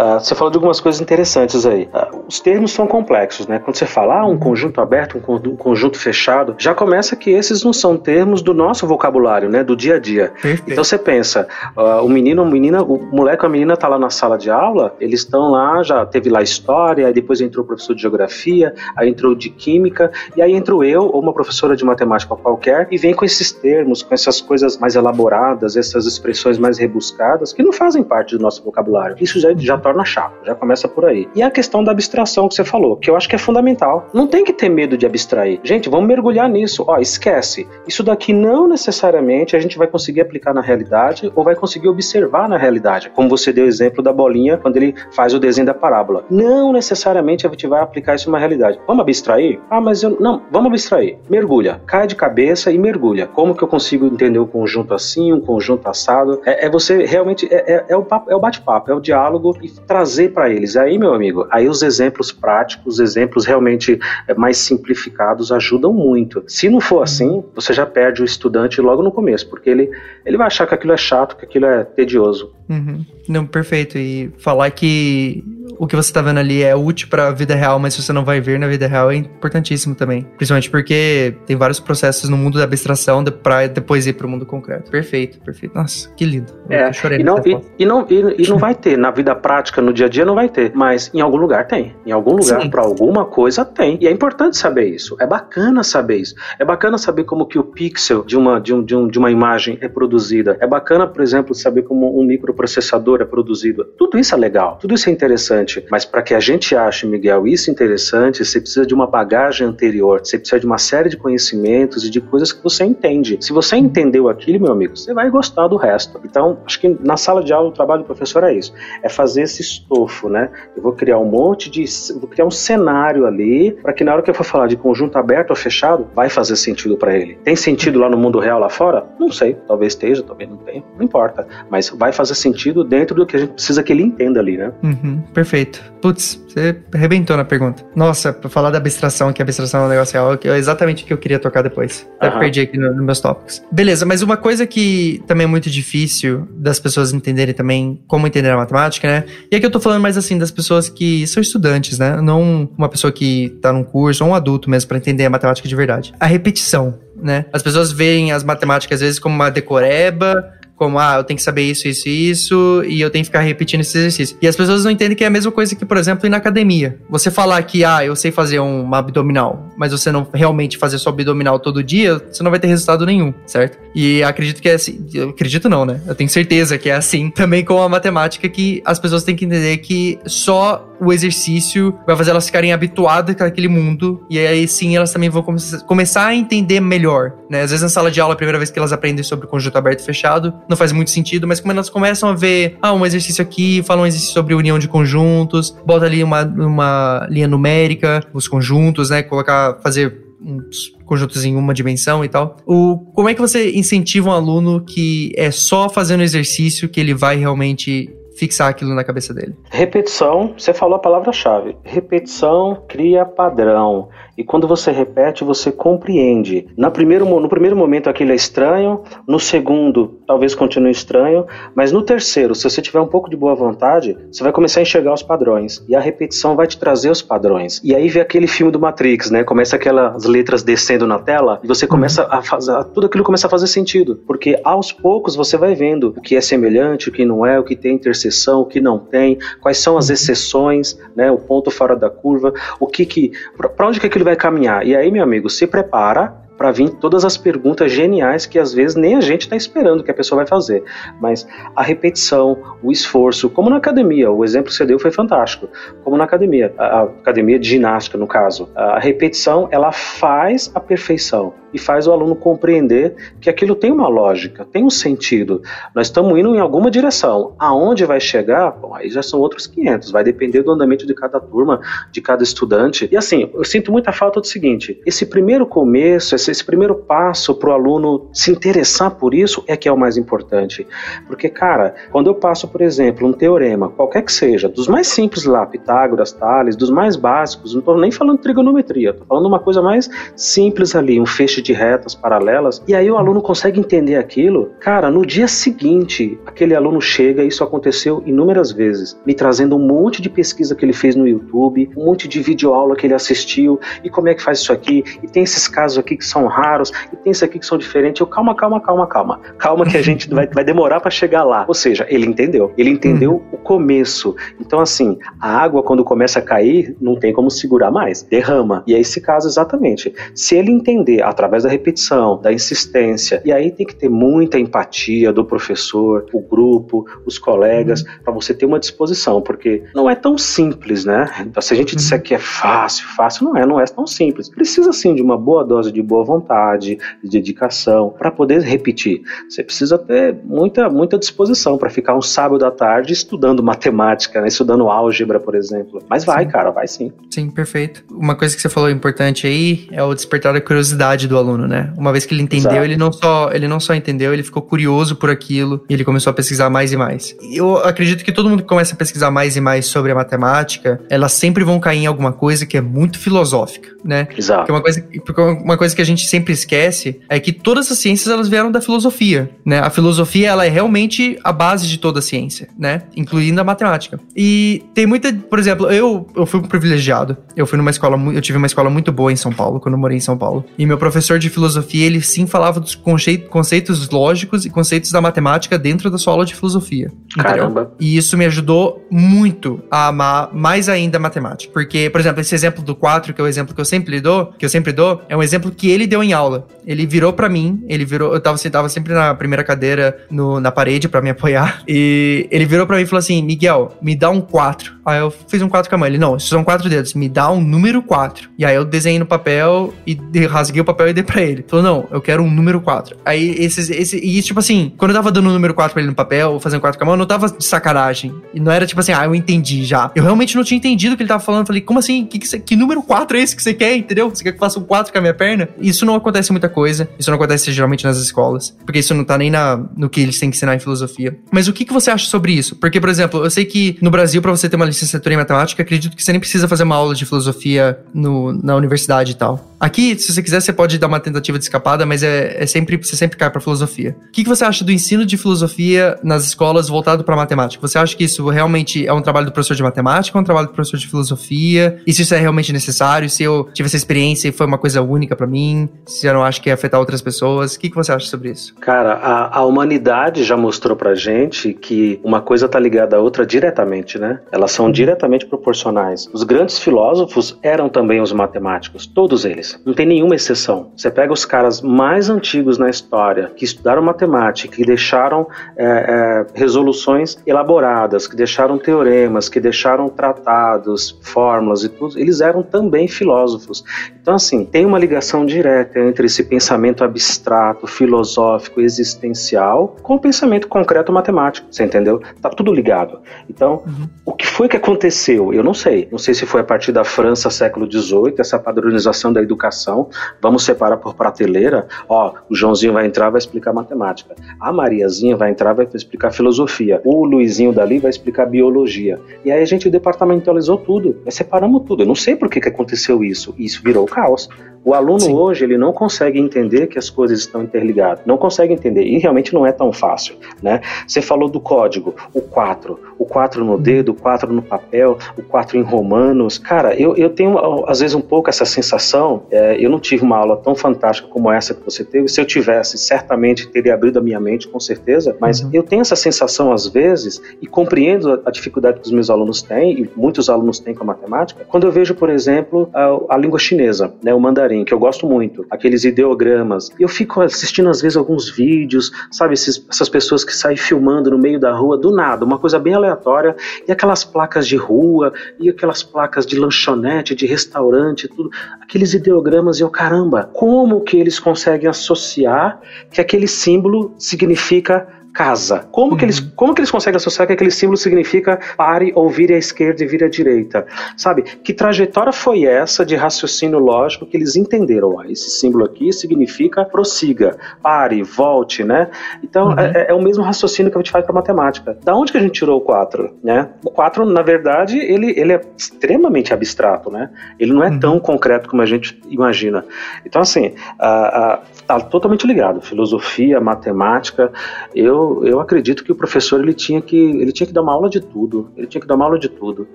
uh, você falou de algumas coisas interessantes aí. Uh, os termos são complexos, né? Quando você fala ah, um conjunto aberto, um conjunto fechado, já começa que esses não são termos do nosso vocabulário, né? Do dia a dia. Perfeito. Então você pensa, uh, o menino, a menina, o moleque ou a menina tá lá na sala de aula, eles estão lá, já teve lá história, aí depois entrou o professor de geografia, aí entrou de química, e aí entrou eu ou uma professora de matemática qualquer e vem com esses termos, com essas coisas mais elaboradas, essas expressões mais rebuscadas que não fazem parte do nosso vocabulário. Isso já, já torna chato, já começa por aí. E a questão da abstração que você falou, que eu acho que é fundamental. Não tem que ter medo de abstrair. Gente, vamos mergulhar nisso. Ó, esquece. Isso daqui não necessariamente a gente vai conseguir aplicar na realidade ou vai conseguir observar na realidade. Como você deu o exemplo da bolinha quando ele faz o desenho da parábola. Não necessariamente a gente vai aplicar isso na realidade. Vamos abstrair? Ah, mas eu. Não, vamos abstrair. Mergulha. Cai de cabeça e mergulha. Como que eu consigo entender o conjunto assim, um conjunto assado? É, é você realmente. É, é, é o, é o bate-papo, é o diálogo e trazer para eles. Aí, meu amigo, aí os exemplos práticos, os exemplos realmente é, mais simplificados ajudam muito. Se não for assim, você já perde o estudante logo no começo, porque ele, ele vai achar que aquilo é chato, que aquilo é tedioso. Uhum. Não, perfeito. E falar que o que você tá vendo ali é útil para a vida real, mas se você não vai ver na vida real é importantíssimo também. Principalmente porque tem vários processos no mundo da abstração de, para depois ir para o mundo concreto. Perfeito, perfeito. Nossa, que lindo. É, chorei e não, e, e, não, e, e, não vai ter, na vida prática, no dia a dia, não vai ter. Mas em algum lugar tem. Em algum lugar, para alguma coisa, tem. E é importante saber isso. É bacana saber isso. É bacana saber como que o pixel de uma, de, um, de, um, de uma imagem é produzida. É bacana, por exemplo, saber como um microprocessador é produzido. Tudo isso é legal. Tudo isso é interessante interessante. Mas para que a gente ache, Miguel, isso interessante, você precisa de uma bagagem anterior, você precisa de uma série de conhecimentos e de coisas que você entende. Se você entendeu aquilo, meu amigo, você vai gostar do resto. Então, acho que na sala de aula o trabalho do professor é isso, é fazer esse estofo, né? Eu vou criar um monte de, vou criar um cenário ali para que na hora que eu for falar de conjunto aberto ou fechado, vai fazer sentido para ele. Tem sentido lá no mundo real lá fora? Não sei, talvez esteja, talvez não tenha, não importa, mas vai fazer sentido dentro do que a gente precisa que ele entenda ali, né? Uhum, perfeito. Putz, você arrebentou na pergunta. Nossa, pra falar da abstração, que a abstração é um negócio real, que é exatamente o que eu queria tocar depois. Até Aham. perdi aqui nos no meus tópicos. Beleza, mas uma coisa que também é muito difícil das pessoas entenderem também como entender a matemática, né? E aqui eu tô falando mais assim das pessoas que são estudantes, né? Não uma pessoa que tá num curso ou um adulto mesmo pra entender a matemática de verdade. A repetição, né? As pessoas veem as matemáticas às vezes como uma decoreba, como, ah, eu tenho que saber isso, isso e isso, e eu tenho que ficar repetindo esse exercício. E as pessoas não entendem que é a mesma coisa que, por exemplo, ir na academia. Você falar que, ah, eu sei fazer uma abdominal, mas você não realmente fazer sua abdominal todo dia, você não vai ter resultado nenhum, certo? E acredito que é assim, eu acredito não, né? Eu tenho certeza que é assim [laughs] também com a matemática, que as pessoas têm que entender que só o exercício vai fazer elas ficarem habituadas com aquele mundo, e aí sim elas também vão come começar a entender melhor, né? Às vezes na sala de aula, a primeira vez que elas aprendem sobre conjunto aberto e fechado, não faz muito sentido, mas como elas começam a ver, ah, um exercício aqui, fala um exercício sobre união de conjuntos, bota ali uma, uma linha numérica, os conjuntos, né? Colocar, fazer uns conjuntos em uma dimensão e tal. O, como é que você incentiva um aluno que é só fazendo exercício que ele vai realmente fixar aquilo na cabeça dele? Repetição, você falou a palavra-chave. Repetição cria padrão. E quando você repete, você compreende. Na primeiro, no primeiro momento aquilo é estranho, no segundo talvez continue estranho, mas no terceiro, se você tiver um pouco de boa vontade, você vai começar a enxergar os padrões. E a repetição vai te trazer os padrões. E aí vem aquele filme do Matrix, né? Começa aquelas letras descendo na tela e você começa a fazer. Tudo aquilo começa a fazer sentido. Porque aos poucos você vai vendo o que é semelhante, o que não é, o que tem interseção, o que não tem, quais são as exceções, né? O ponto fora da curva, o que que. Para onde que aquilo vai caminhar? E aí, meu amigo, se prepara para vir todas as perguntas geniais que às vezes nem a gente está esperando que a pessoa vai fazer. Mas a repetição, o esforço, como na academia, o exemplo que você deu foi fantástico. Como na academia, a academia de ginástica, no caso, a repetição ela faz a perfeição e faz o aluno compreender que aquilo tem uma lógica, tem um sentido. Nós estamos indo em alguma direção. Aonde vai chegar? Bom, aí já são outros 500. Vai depender do andamento de cada turma, de cada estudante. E assim, eu sinto muita falta do seguinte: esse primeiro começo, esse esse primeiro passo para o aluno se interessar por isso é que é o mais importante. Porque, cara, quando eu passo, por exemplo, um teorema, qualquer que seja, dos mais simples lá, Pitágoras, Tales, dos mais básicos, não estou nem falando trigonometria, estou falando uma coisa mais simples ali, um feixe de retas paralelas, e aí o aluno consegue entender aquilo. Cara, no dia seguinte, aquele aluno chega, isso aconteceu inúmeras vezes, me trazendo um monte de pesquisa que ele fez no YouTube, um monte de videoaula que ele assistiu, e como é que faz isso aqui, e tem esses casos aqui que são raros, e tem isso aqui que são diferentes. Eu, calma, calma, calma, calma. Calma que a gente [laughs] vai, vai demorar para chegar lá. Ou seja, ele entendeu. Ele entendeu Uhum. o começo. Então, assim, a água, quando começa a cair, não tem como segurar mais. Derrama. E é esse caso exatamente. Se ele entender através da repetição, da insistência, e aí tem que ter muita empatia do professor, o grupo, os colegas, para você ter uma disposição, porque não é tão simples, né? Então, se a gente disser que é fácil, fácil não é, não é tão simples. Precisa sim de uma boa dose de boa vontade, de dedicação, para poder repetir. Você precisa ter muita, muita disposição para ficar um sábado à tarde estudando matemática, né? estudando álgebra, por exemplo. Mas vai, Sim. cara, vai sim. Sim, perfeito. Uma coisa que você falou importante aí é o despertar da curiosidade do aluno, né? Uma vez que ele entendeu, Exato. ele não só ele não só entendeu, ele ficou curioso por aquilo e ele começou a pesquisar mais e mais. Eu acredito que todo mundo que começa a pesquisar mais e mais sobre a matemática, elas sempre vão cair em alguma coisa que é muito filosófica, né? Exato. uma coisa, porque uma coisa que a gente sempre esquece é que todas as ciências elas vieram da filosofia, né? A filosofia ela é realmente a base de toda a ciência, né? Incluindo a matemática. E tem muita, por exemplo, eu eu fui um privilegiado. Eu fui numa escola, eu tive uma escola muito boa em São Paulo quando eu morei em São Paulo. E meu professor de filosofia ele sim falava dos concei- conceitos lógicos e conceitos da matemática dentro da sua aula de filosofia. entendeu? Caramba. E isso me ajudou muito a amar mais ainda a matemática. Porque, por exemplo, esse exemplo do 4, que é o exemplo que eu sempre dou, que eu sempre dou, é um exemplo que ele deu em aula. Ele virou pra mim, ele virou, eu tava sentava sempre na primeira cadeira no- na parede pra me apoiar, [laughs] e ele virou pra mim e falou assim: "Miguel, me dá um 4". Aí eu fiz um 4 com a mão. Ele: "Não, esses são quatro dedos, me dá um número 4". E aí eu desenhei no papel e rasguei o papel e dei pra ele. Falou: "Não, eu quero um número 4". Aí esses esse e tipo assim, quando eu tava dando o número 4 pra ele no papel, fazendo 4 com a mão, eu não tava de sacanagem. E não era tipo assim, ah, eu entendi já. Eu realmente não tinha entendido o que ele tava falando. Falei, como assim? Que, que, você- que número 4 é esse que você quer, entendeu? Você quer que eu faça um 4 com a minha perna? E isso não acontece muita coisa, isso não acontece geralmente nas escolas, porque isso não tá nem na, no que eles têm que ensinar em filosofia. Mas o que, que você acha sobre isso? Porque, por exemplo, eu sei que no Brasil, para você ter uma licenciatura em matemática, acredito que você nem precisa fazer uma aula de filosofia no, na universidade e tal. Aqui, se você quiser, você pode dar uma tentativa de escapada, mas é, é sempre você sempre cai para filosofia. O que, que você acha do ensino de filosofia nas escolas voltado para matemática? Você acha que isso realmente é um trabalho do professor de matemática ou é um trabalho do professor de filosofia? E se isso é realmente necessário? Se eu tive essa experiência e foi uma coisa única para mim? Se eu não acho que ia afetar outras pessoas? O que, que você acha sobre isso? Cara, a, a humanidade já mostrou pra gente que uma coisa tá ligada à outra diretamente, né? Elas são diretamente proporcionais. Os grandes filósofos eram também os matemáticos, todos eles. Não tem nenhuma exceção. Você pega os caras mais antigos na história, que estudaram matemática, que deixaram é, é, resoluções elaboradas, que deixaram teoremas, que deixaram tratados, fórmulas e tudo, eles eram também filósofos. Então, assim, tem uma ligação direta entre esse pensamento abstrato, filosófico, existencial, com o pensamento concreto matemático. Você entendeu? Tá tudo ligado. Então, uhum. o que foi que aconteceu? Eu não sei. Não sei se foi a partir da França, século XVIII, essa padronização da educação educação, vamos separar por prateleira. Ó, o Joãozinho vai entrar, vai explicar matemática. A Mariazinha vai entrar, vai explicar filosofia. O Luizinho dali vai explicar biologia. E aí a gente departamentalizou tudo, separamos tudo. Eu não sei por que, que aconteceu isso. Isso virou caos. O aluno Sim. hoje ele não consegue entender que as coisas estão interligadas, não consegue entender e realmente não é tão fácil, né? Você falou do código, o 4, o 4 no dedo, o 4 no papel, o 4 em romanos. Cara, eu, eu tenho às vezes um pouco essa sensação, é, eu não tive uma aula tão fantástica como essa que você teve, se eu tivesse, certamente teria abrido a minha mente, com certeza, mas uhum. eu tenho essa sensação às vezes e compreendo a, a, dificuldade que os meus alunos têm, e muitos alunos têm com a matemática, quando eu vejo, por exemplo, a, a língua chinesa, né, o mandarim, que eu gosto muito, aqueles ideogramas. Eu fico assistindo às vezes alguns vídeos, sabe, esses, essas pessoas que saem filmando no meio da rua do nada, uma coisa bem aleatória, e aquelas placas de rua, e aquelas placas de lanchonete, de restaurante, tudo, aqueles ideogramas, e eu, caramba, como que eles conseguem associar que aquele símbolo significa casa. Como, uhum. que eles, uhum. como que eles conseguem associar que aquele símbolo significa pare ou vire à esquerda e vire à direita? Sabe? Que trajetória foi essa de raciocínio lógico que eles entenderam? Ah, esse símbolo aqui significa prossiga, pare, volte, né? Então, uhum. é, é, o mesmo raciocínio que a gente faz para matemática. Da onde que a gente tirou o 4? Né? O 4, na verdade, ele, ele é extremamente abstrato, né? Ele não é uhum. tão concreto como a gente imagina. Então, assim, a, tá totalmente ligado. Filosofia, matemática. Eu, eu acredito que o professor ele tinha que ele tinha que dar uma aula de tudo. Ele tinha que dar uma aula de tudo.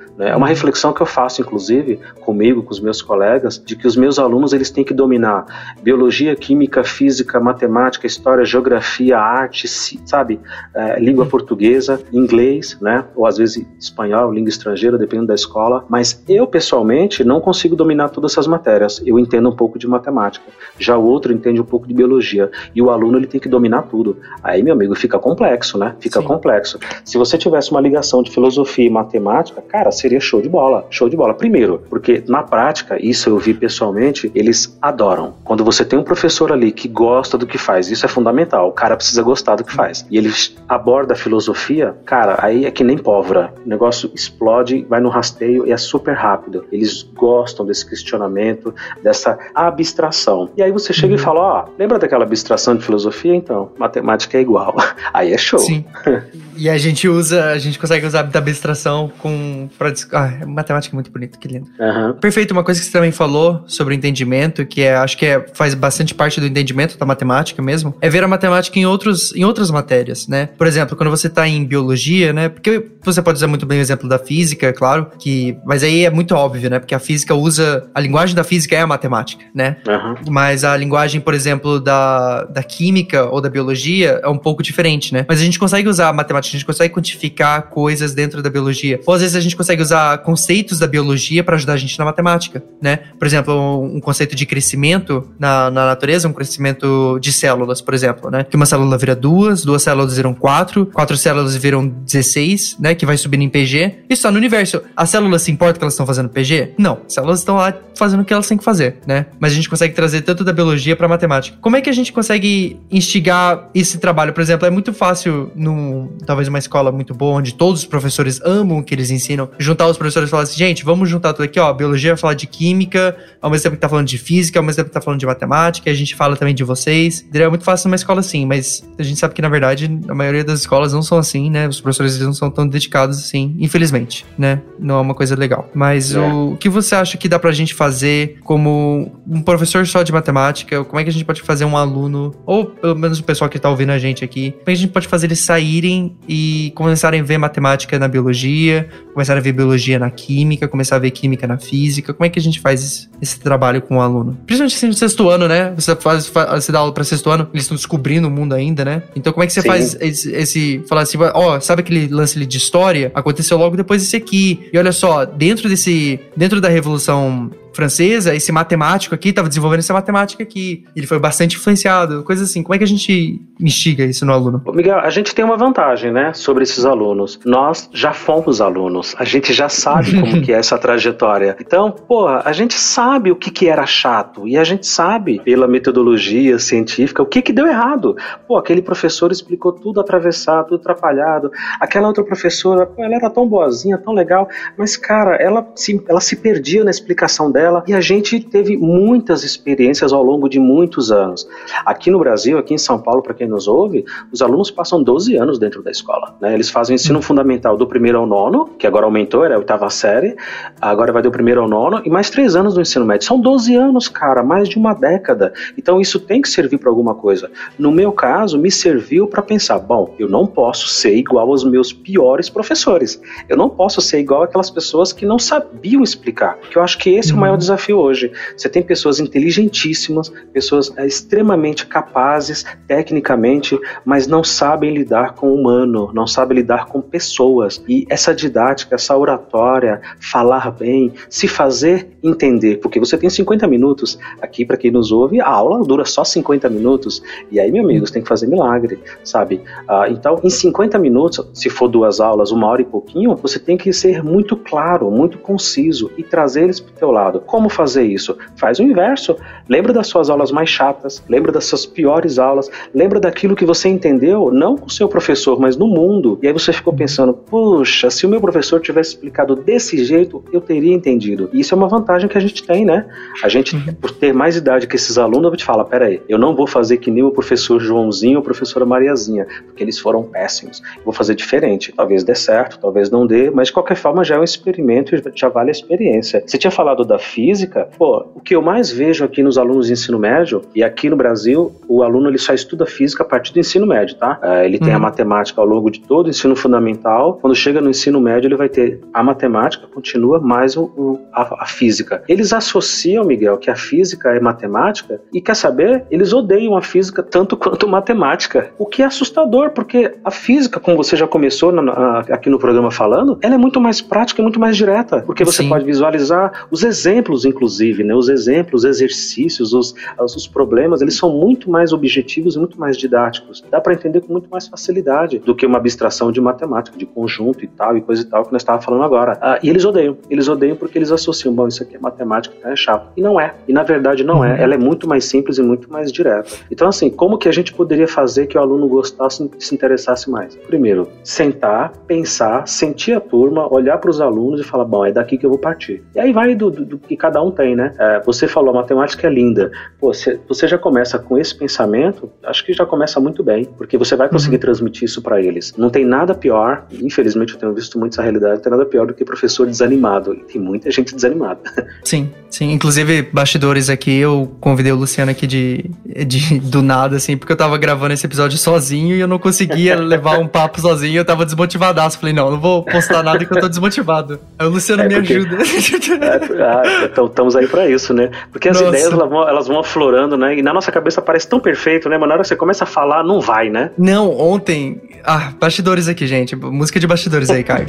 Né? É uma uhum. reflexão que eu faço, inclusive, comigo, com os meus colegas, de que os meus alunos eles têm que dominar biologia, química, física, matemática, história, geografia, arte, sabe, é, língua portuguesa, inglês, né? Ou às vezes espanhol, língua estrangeira, dependendo da escola. Mas eu pessoalmente não consigo dominar todas essas matérias. Eu entendo um pouco de matemática. Já o outro entende um pouco pouco de biologia. E o aluno ele tem que dominar tudo. Aí, meu amigo, fica complexo, né? Fica Sim. complexo. Se você tivesse uma ligação de filosofia e matemática, cara, seria show de bola. Show de bola. Primeiro, porque na prática, isso eu vi pessoalmente, eles adoram. Quando você tem um professor ali que gosta do que faz, isso é fundamental. O cara precisa gostar do que faz. E ele aborda a filosofia, cara, aí é que nem pólvora. O negócio explode, vai no rasteio e é super rápido. Eles gostam desse questionamento, dessa abstração. E aí você chega uhum. e fala, ó, Lembra daquela abstração de filosofia? Então, matemática é igual. [laughs] Aí é show. Sim. [laughs] E a gente usa, a gente consegue usar da abstração com. Pra, ah, matemática é muito bonito, que lindo. Uhum. Perfeito, uma coisa que você também falou sobre o entendimento, que é, acho que é, faz bastante parte do entendimento da matemática mesmo, é ver a matemática em, outros, em outras matérias, né? Por exemplo, quando você está em biologia, né? Porque você pode usar muito bem o exemplo da física, é claro, que. Mas aí é muito óbvio, né? Porque a física usa. A linguagem da física é a matemática, né? Uhum. Mas a linguagem, por exemplo, da, da química ou da biologia é um pouco diferente, né? Mas a gente consegue usar matemática a gente consegue quantificar coisas dentro da biologia. Ou às vezes a gente consegue usar conceitos da biologia para ajudar a gente na matemática, né? Por exemplo, um conceito de crescimento na, na natureza, um crescimento de células, por exemplo, né? Que uma célula vira duas, duas células viram quatro, quatro células viram 16, né? Que vai subindo em PG. Isso está no universo. As células se importam que elas estão fazendo PG? Não. As células estão lá fazendo o que elas têm que fazer, né? Mas a gente consegue trazer tanto da biologia para matemática. Como é que a gente consegue instigar esse trabalho? Por exemplo, é muito muito fácil, num, talvez uma escola muito boa, onde todos os professores amam o que eles ensinam, juntar os professores e falar assim, gente, vamos juntar tudo aqui, ó, biologia vai falar de química, ao mesmo tempo que tá falando de física, ao mesmo tempo que tá falando de matemática, e a gente fala também de vocês. É muito fácil numa escola assim, mas a gente sabe que, na verdade, a maioria das escolas não são assim, né? Os professores não são tão dedicados assim, infelizmente, né? Não é uma coisa legal. Mas é. o, o que você acha que dá pra gente fazer como um professor só de matemática? Como é que a gente pode fazer um aluno, ou pelo menos o pessoal que tá ouvindo a gente aqui, que a gente pode fazer eles saírem e começarem a ver matemática na biologia, começarem a ver biologia na química, começar a ver química na física? Como é que a gente faz esse trabalho com o aluno? Principalmente assim, no sexto ano, né? Você faz, faz você dá aula pra sexto ano, eles estão descobrindo o mundo ainda, né? Então como é que você Sim. faz esse, esse, falar assim, ó, oh, sabe aquele lance ali de história? Aconteceu logo depois desse aqui. E olha só, dentro desse, dentro da Revolução francesa, esse matemático aqui estava desenvolvendo essa matemática aqui. Ele foi bastante influenciado, coisas assim. Como é que a gente instiga isso no aluno? Miguel, a gente tem uma vantagem, né, sobre esses alunos. Nós já fomos alunos, a gente já sabe [laughs] como que é essa trajetória. Então, pô, a gente sabe o que que era chato e a gente sabe pela metodologia científica o que que deu errado. Pô, aquele professor explicou tudo atravessado, tudo atrapalhado. Aquela outra professora, pô, ela era tão boazinha, tão legal, mas cara, ela se, ela se perdia na explicação dela dela e a gente teve muitas experiências ao longo de muitos anos. Aqui no Brasil, aqui em São Paulo, para quem nos ouve, os alunos passam 12 anos dentro da escola. Né? Eles fazem o ensino fundamental do primeiro ao nono, que agora aumentou, era a oitava série, agora vai do primeiro ao nono, e mais três anos do ensino médio. São 12 anos, cara, mais de uma década. Então isso tem que servir para alguma coisa. No meu caso, me serviu para pensar: bom, eu não posso ser igual aos meus piores professores. Eu não posso ser igual aquelas pessoas que não sabiam explicar. Porque eu acho que esse é o maior o desafio hoje. Você tem pessoas inteligentíssimas, pessoas é, extremamente capazes tecnicamente, mas não sabem lidar com o humano, não sabem lidar com pessoas. E essa didática, essa oratória, falar bem, se fazer entender, porque você tem 50 minutos aqui para quem nos ouve, a aula dura só 50 minutos. E aí, meu amigo, você tem que fazer milagre, sabe? Ah, então, em 50 minutos, se for duas aulas, uma hora e pouquinho, você tem que ser muito claro, muito conciso e trazer eles para o teu lado. Como fazer isso? Faz o inverso. Lembra das suas aulas mais chatas, lembra das suas piores aulas, lembra daquilo que você entendeu, não com o seu professor, mas no mundo. E aí você ficou pensando, puxa, se o meu professor tivesse explicado desse jeito, eu teria entendido. E isso é uma vantagem que a gente tem, né? A gente, uhum. por ter mais idade que esses alunos, a gente fala, peraí, eu não vou fazer que nem o professor Joãozinho ou a professora Mariazinha, porque eles foram péssimos. Eu vou fazer diferente. Talvez dê certo, talvez não dê, mas de qualquer forma já é um experimento e já vale a experiência. Você tinha falado da física, pô, o que eu mais vejo aqui nos alunos de ensino médio, e aqui no Brasil, o aluno ele só estuda física a partir do ensino médio, tá? É, ele tem a uhum. matemática ao longo de todo o ensino fundamental. Quando chega no ensino médio, ele vai ter a matemática, continua mais o, o a, a, física. Eles associam, Miguel, que a física é matemática, e quer saber? Eles odeiam a física tanto [laughs] quanto matemática. O que é assustador, porque a física, como você já começou na, na, aqui no programa falando, ela é muito mais prática e muito mais direta, porque você Sim. pode visualizar os exemplos, inclusive inclusive, né? Os exemplos, os exercícios, os, os problemas, eles são muito mais objetivos e muito mais didáticos. Dá para entender com muito mais facilidade do que uma abstração de matemática, de conjunto e tal, e coisa e tal, que nós estávamos falando agora. Ah, e eles odeiam. Eles odeiam porque eles associam, bom, isso aqui é matemática, então é chato. E não é. E na verdade não é. Uhum. Ela é muito mais simples e muito mais direta. Então, assim, como que a gente poderia fazer que o aluno gostasse e se interessasse mais? Primeiro, sentar, pensar, sentir a turma, olhar para os alunos e falar, bom, é daqui que eu vou partir. E aí vai do, do, do que cada um tem né? É, você falou, a matemática é linda. Pô, você, você já começa com esse pensamento, acho que já começa muito bem, porque você vai conseguir uhum. transmitir isso para eles. Não tem nada pior, infelizmente eu tenho visto muito essa realidade, não tem nada pior do que professor desanimado. E tem muita gente desanimada. [laughs] Sim, sim. Inclusive, bastidores aqui, eu convidei o Luciano aqui de, de do nada, assim, porque eu tava gravando esse episódio sozinho e eu não conseguia [laughs] levar um papo sozinho, eu tava desmotivadaço. Falei, não, não vou postar nada que eu tô desmotivado. Aí o Luciano é me porque, ajuda. [laughs] É, ah, então, estamos aí para isso, né? Porque as nossa. ideias elas vão, elas vão aflorando, né? E na nossa cabeça parece tão perfeito, né? Mas na hora que você começa a falar, não vai, né? Não, ontem. Ah, bastidores aqui, gente. Música de bastidores aí, Caio.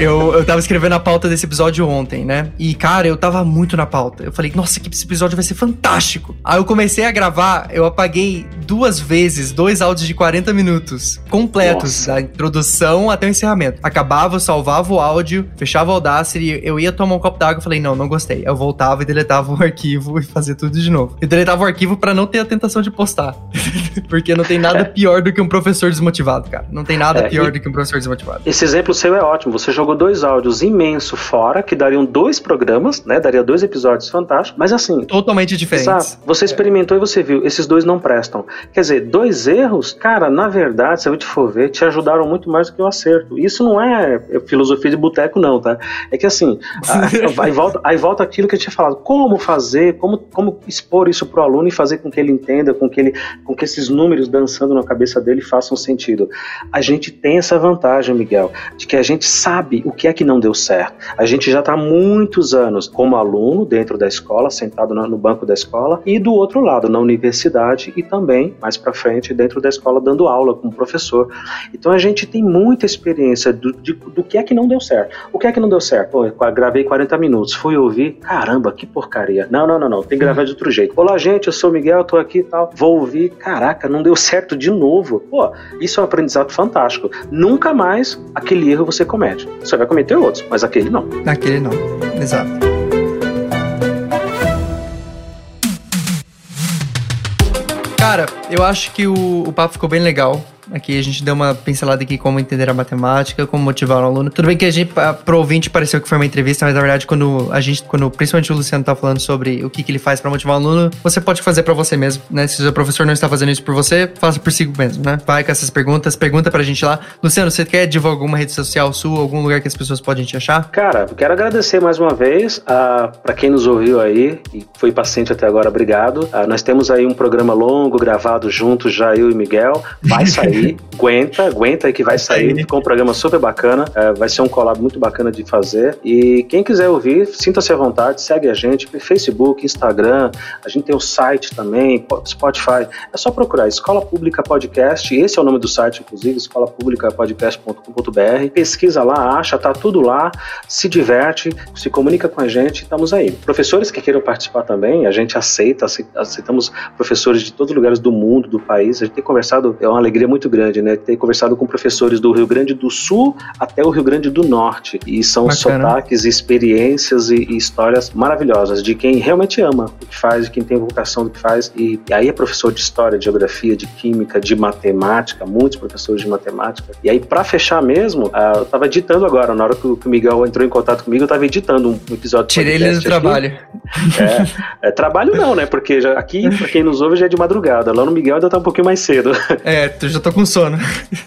eu, eu tava escrevendo a pauta desse episódio ontem, né? E, cara, eu tava muito na pauta. Eu falei, nossa, que esse episódio vai ser fantástico. Aí eu comecei a gravar, eu apaguei duas vezes dois áudios de 40 minutos completos, nossa. da introdução até o encerramento. Acabava, eu salvava o áudio, fechava o Audacity, eu ia tomar um copo d'água, falei, não, não gostei. Eu voltava e deletava o arquivo e fazia tudo de novo. Eu deletava o arquivo para não ter a tentação de postar. [laughs] Porque não tem nada pior do que um professor desmotivado, cara. Não tem nada é, pior do que um professor desmotivado. Esse exemplo seu é ótimo. Você jogou dois áudios imenso fora, que dariam dois programas, né? Daria dois episódios fantásticos, mas assim. Totalmente diferentes. Exato. Você é. experimentou e você viu, esses dois não prestam. Quer dizer, dois erros, cara, na verdade, se a gente for ver, te ajudaram muito mais do que o acerto. Isso não é filosofia de boteco, não, tá? É que assim, [laughs] aí, volta, aí volta aquilo que eu tinha falado. Como fazer, como, como expor isso pro aluno e fazer com que ele entenda, com que, ele, com que esses números dançando na cabeça dele façam sentido. A gente tem essa vantagem, Miguel, de que a gente sabe o que é que não deu certo. A gente já está há muitos anos como aluno dentro da escola, sentado no banco da escola, e do outro lado, na universidade e também, mais para frente, dentro da escola, dando aula como professor. Então a gente tem muita experiência do, de, do que é que não deu certo. O que é que não deu certo? Pô, eu gravei 40 minutos, fui ouvir, caramba, que porcaria. Não, não, não, não, tem que gravar de outro jeito. Olá, gente, eu sou o Miguel, tô aqui e tal. Vou ouvir, caraca, não deu certo de novo. Pô, isso é um aprendizado fantástico. Nunca mais aquele erro você comete. Você vai cometer outros, mas aquele não. Aquele não, exato. Cara, eu acho que o, o papo ficou bem legal. Aqui a gente deu uma pincelada aqui como entender a matemática, como motivar o aluno. Tudo bem que a gente, pro ouvinte, pareceu que foi uma entrevista, mas na verdade, quando a gente, quando principalmente o Luciano tá falando sobre o que, que ele faz para motivar o aluno, você pode fazer para você mesmo, né? Se o seu professor não está fazendo isso por você, faça por si mesmo, né? Vai com essas perguntas, pergunta pra gente lá. Luciano, você quer divulgar alguma rede social sua, algum lugar que as pessoas podem te achar? Cara, quero agradecer mais uma vez uh, para quem nos ouviu aí e foi paciente até agora, obrigado. Uh, nós temos aí um programa longo gravado juntos, já eu e Miguel. Vai sair [laughs] aí. aguenta, aguenta aí que vai sair. Ficou um programa super bacana. É, vai ser um collab muito bacana de fazer. E quem quiser ouvir, sinta-se à vontade, segue a gente. Facebook, Instagram, a gente tem o site também, Spotify. É só procurar Escola Pública Podcast. Esse é o nome do site, inclusive, escolapublicapodcast.com.br. Pesquisa lá, acha, tá tudo lá. Se diverte, se comunica com a gente. Estamos aí. Professores que queiram participar também, a gente aceita, aceitamos professores de todos os lugares do mundo, do país. A gente tem conversado, é uma alegria muito muito grande, né? Ter conversado com professores do Rio Grande do Sul até o Rio Grande do Norte. E são Bacana. sotaques, experiências e, e, histórias maravilhosas de quem realmente ama o que faz, de quem tem vocação do que faz. E, e aí é professor de história, de geografia, de química, de matemática, muitos professores de matemática. E aí, para fechar mesmo, uh, eu tava editando agora, na hora que o, Miguel entrou em contato comigo, eu tava editando um episódio Tirei ele do trabalho. É, é, trabalho não, né? Porque já, aqui, pra quem nos ouve, já é de madrugada. Lá no Miguel ainda tá um pouquinho mais cedo. É, tu já tô sono.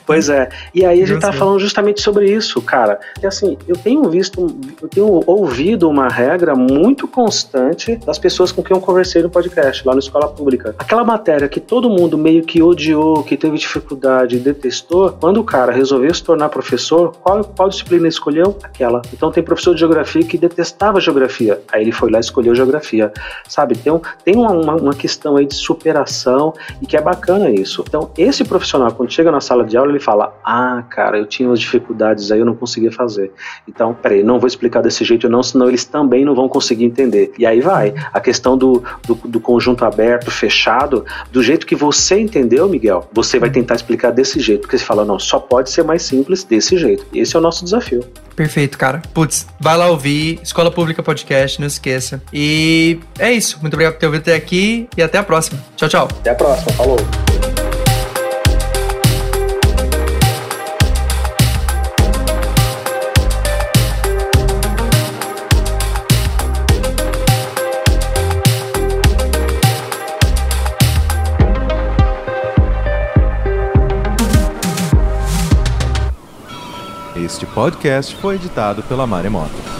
Pois é. E aí a gente tá falando justamente sobre isso, cara. E assim, eu tenho visto, eu tenho ouvido uma regra muito constante das pessoas com quem eu conversei no podcast, lá na escola pública. Aquela matéria que todo mundo meio que odiou, que teve dificuldade, detestou, quando o cara resolveu se tornar professor, qual, qual disciplina escolheu? Aquela. Então tem professor de geografia que detestava geografia. Aí ele foi lá e escolheu geografia. Sabe? Tem, um, tem uma, uma, uma questão aí de superação e que é bacana isso. Então, esse profissional, quando chega na sala de aula, ele fala: Ah, cara, eu tinha umas dificuldades aí, eu não conseguia fazer. Então, peraí, não vou explicar desse jeito, não, senão eles também não vão conseguir entender. E aí vai. A questão do, do, do conjunto aberto, fechado, do jeito que você entendeu, Miguel, você vai tentar explicar desse jeito. Porque você fala, não, só pode ser mais simples desse jeito. Esse é o nosso desafio. Perfeito, cara. Putz, vai lá ouvir. Escola Pública Podcast, não esqueça. E é isso. Muito obrigado por ter ouvido até aqui e até a próxima. Tchau, tchau. Até a próxima. Falou. Podcast foi editado pela Maremoto.